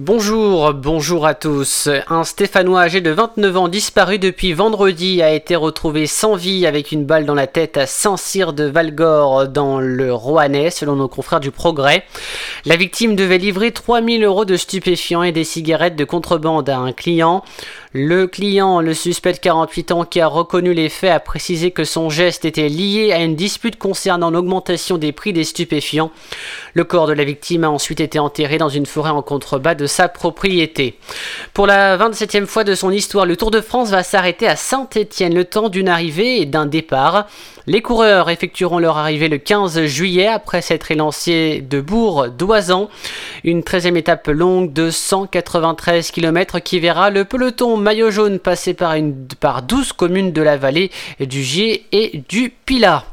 Bonjour, bonjour à tous. Un Stéphanois âgé de 29 ans disparu depuis vendredi a été retrouvé sans vie avec une balle dans la tête à Saint-Cyr de Valgore dans le Rouennais, selon nos confrères du Progrès. La victime devait livrer 3000 euros de stupéfiants et des cigarettes de contrebande à un client. Le client, le suspect de 48 ans qui a reconnu les faits, a précisé que son geste était lié à une dispute concernant l'augmentation des prix des stupéfiants. Le corps de la victime a ensuite été enterré dans une forêt en contrebas de sa propriété. Pour la 27e fois de son histoire, le Tour de France va s'arrêter à Saint-Étienne le temps d'une arrivée et d'un départ. Les coureurs effectueront leur arrivée le 15 juillet après s'être élancés de Bourg d'Oisan. Une 13e étape longue de 193 km qui verra le peloton maillot jaune passer par, une, par 12 communes de la vallée du Gier et du Pilat.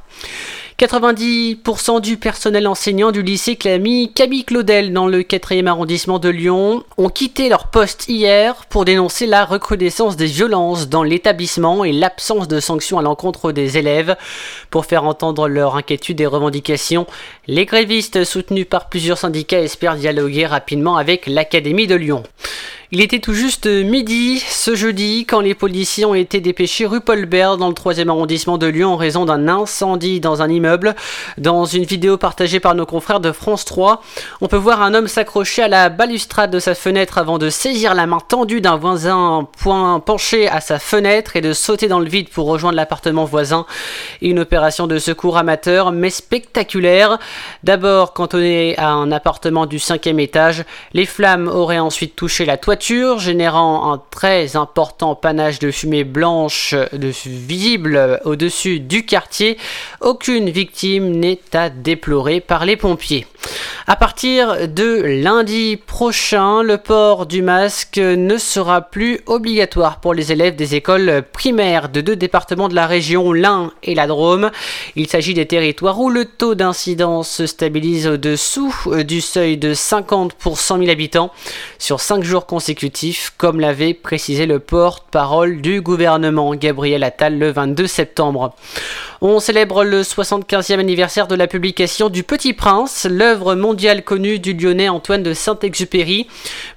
90% du personnel enseignant du lycée Clamy Camille Claudel dans le 4e arrondissement de Lyon ont quitté leur poste hier pour dénoncer la recrudescence des violences dans l'établissement et l'absence de sanctions à l'encontre des élèves. Pour faire entendre leur inquiétude et revendications, les grévistes soutenus par plusieurs syndicats espèrent dialoguer rapidement avec l'Académie de Lyon. Il était tout juste midi ce jeudi quand les policiers ont été dépêchés rue Paul Bert dans le 3e arrondissement de Lyon en raison d'un incendie dans un immeuble. Dans une vidéo partagée par nos confrères de France 3, on peut voir un homme s'accrocher à la balustrade de sa fenêtre avant de saisir la main tendue d'un voisin point penché à sa fenêtre et de sauter dans le vide pour rejoindre l'appartement voisin. Une opération de secours amateur mais spectaculaire. D'abord cantonné à un appartement du 5e étage, les flammes auraient ensuite touché la toiture générant un très important panache de fumée blanche visible au-dessus du quartier. Aucune victime n'est à déplorer par les pompiers. À partir de lundi prochain, le port du masque ne sera plus obligatoire pour les élèves des écoles primaires de deux départements de la région, l'Ain et la Drôme. Il s'agit des territoires où le taux d'incidence se stabilise au-dessous du seuil de 50 pour 100 000 habitants sur 5 jours consécutifs, comme l'avait précisé le porte-parole du gouvernement Gabriel Attal le 22 septembre. On célèbre le 75e anniversaire de la publication du Petit Prince, l'œuvre mondiale connue du lyonnais Antoine de Saint-Exupéry.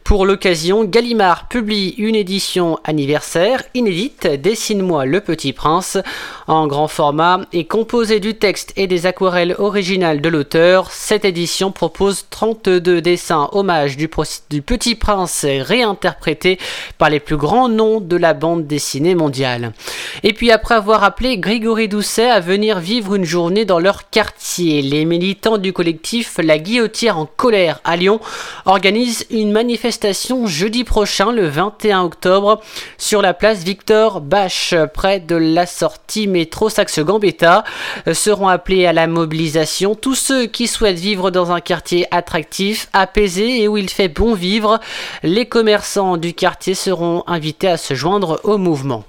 Pour l'occasion, Gallimard publie une édition anniversaire inédite, Dessine-moi le Petit Prince, en grand format et composée du texte et des aquarelles originales de l'auteur. Cette édition propose 32 dessins hommage du, du Petit Prince réinterprétés par les plus grands noms de la bande dessinée mondiale. Et puis après avoir appelé Grégory Doucet à venir vivre une journée dans leur quartier, les militants du collectif La Guillotière en colère à Lyon organisent une manifestation jeudi prochain, le 21 octobre, sur la place Victor Bache, près de la sortie métro Saxe-Gambetta. Seront appelés à la mobilisation tous ceux qui souhaitent vivre dans un quartier attractif, apaisé et où il fait bon vivre. Les commerçants du quartier seront invités à se joindre au mouvement.